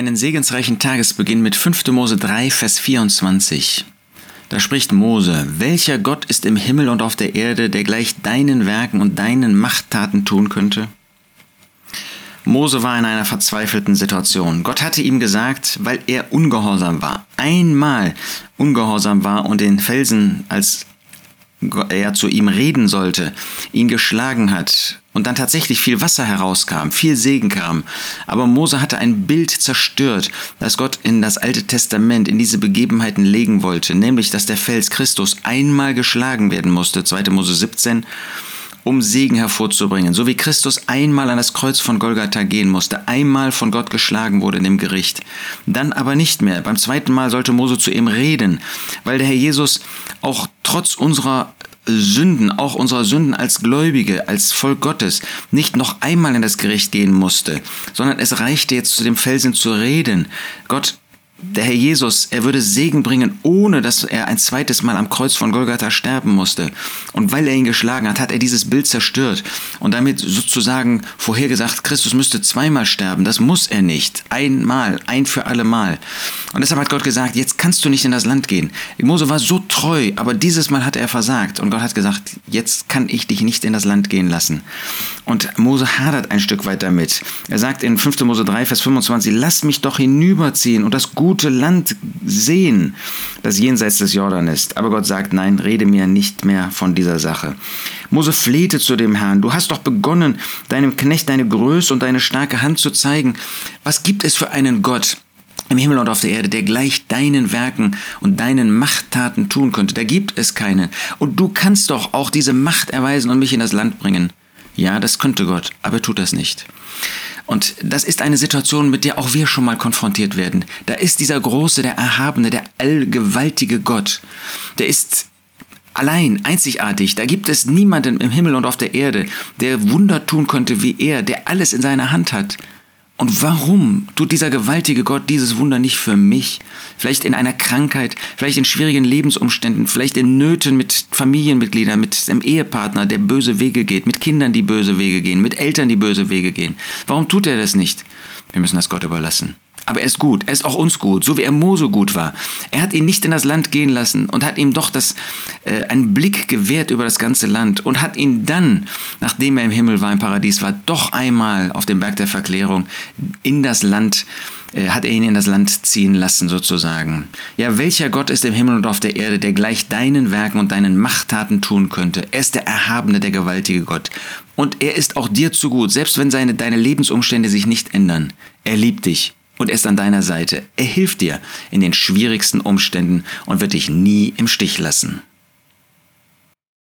einen segensreichen Tagesbeginn mit 5. Mose 3, Vers 24. Da spricht Mose, welcher Gott ist im Himmel und auf der Erde, der gleich deinen Werken und deinen Machttaten tun könnte? Mose war in einer verzweifelten Situation. Gott hatte ihm gesagt, weil er ungehorsam war, einmal ungehorsam war und den Felsen als er zu ihm reden sollte, ihn geschlagen hat und dann tatsächlich viel Wasser herauskam, viel Segen kam. Aber Mose hatte ein Bild zerstört, das Gott in das Alte Testament, in diese Begebenheiten legen wollte, nämlich, dass der Fels Christus einmal geschlagen werden musste, 2. Mose 17, um Segen hervorzubringen, so wie Christus einmal an das Kreuz von Golgatha gehen musste, einmal von Gott geschlagen wurde in dem Gericht, dann aber nicht mehr. Beim zweiten Mal sollte Mose zu ihm reden, weil der Herr Jesus auch trotz unserer Sünden, auch unserer Sünden als Gläubige, als Volk Gottes, nicht noch einmal in das Gericht gehen musste, sondern es reichte jetzt zu dem Felsen zu reden. Gott der Herr Jesus, er würde Segen bringen, ohne dass er ein zweites Mal am Kreuz von Golgatha sterben musste. Und weil er ihn geschlagen hat, hat er dieses Bild zerstört und damit sozusagen vorhergesagt, Christus müsste zweimal sterben. Das muss er nicht. Einmal, ein für alle Mal. Und deshalb hat Gott gesagt, jetzt kannst du nicht in das Land gehen. Mose war so treu, aber dieses Mal hat er versagt. Und Gott hat gesagt, jetzt kann ich dich nicht in das Land gehen lassen. Und Mose hadert ein Stück weit damit. Er sagt in 5. Mose 3, Vers 25, lass mich doch hinüberziehen und das Gute gute Land sehen, das jenseits des Jordan ist. Aber Gott sagt, nein, rede mir nicht mehr von dieser Sache. Mose flehte zu dem Herrn, du hast doch begonnen, deinem Knecht deine Größe und deine starke Hand zu zeigen. Was gibt es für einen Gott? Im Himmel und auf der Erde, der gleich deinen Werken und deinen Machttaten tun könnte. Da gibt es keinen. Und du kannst doch auch diese Macht erweisen und mich in das Land bringen. Ja, das könnte Gott, aber er tut das nicht. Und das ist eine Situation, mit der auch wir schon mal konfrontiert werden. Da ist dieser große, der erhabene, der allgewaltige Gott. Der ist allein, einzigartig. Da gibt es niemanden im Himmel und auf der Erde, der Wunder tun könnte wie er, der alles in seiner Hand hat. Und warum tut dieser gewaltige Gott dieses Wunder nicht für mich? Vielleicht in einer Krankheit, vielleicht in schwierigen Lebensumständen, vielleicht in Nöten mit Familienmitgliedern, mit einem Ehepartner, der böse Wege geht, mit Kindern, die böse Wege gehen, mit Eltern, die böse Wege gehen. Warum tut er das nicht? Wir müssen das Gott überlassen. Aber er ist gut, er ist auch uns gut, so wie er Mose gut war. Er hat ihn nicht in das Land gehen lassen und hat ihm doch das, äh, einen Blick gewährt über das ganze Land und hat ihn dann, nachdem er im Himmel war, im Paradies war, doch einmal auf dem Berg der Verklärung in das Land äh, hat er ihn in das Land ziehen lassen, sozusagen. Ja, welcher Gott ist im Himmel und auf der Erde, der gleich deinen Werken und deinen Machttaten tun könnte? Er ist der Erhabene, der gewaltige Gott. Und er ist auch dir zu gut, selbst wenn seine, deine Lebensumstände sich nicht ändern. Er liebt dich und er ist an deiner Seite. Er hilft dir in den schwierigsten Umständen und wird dich nie im Stich lassen.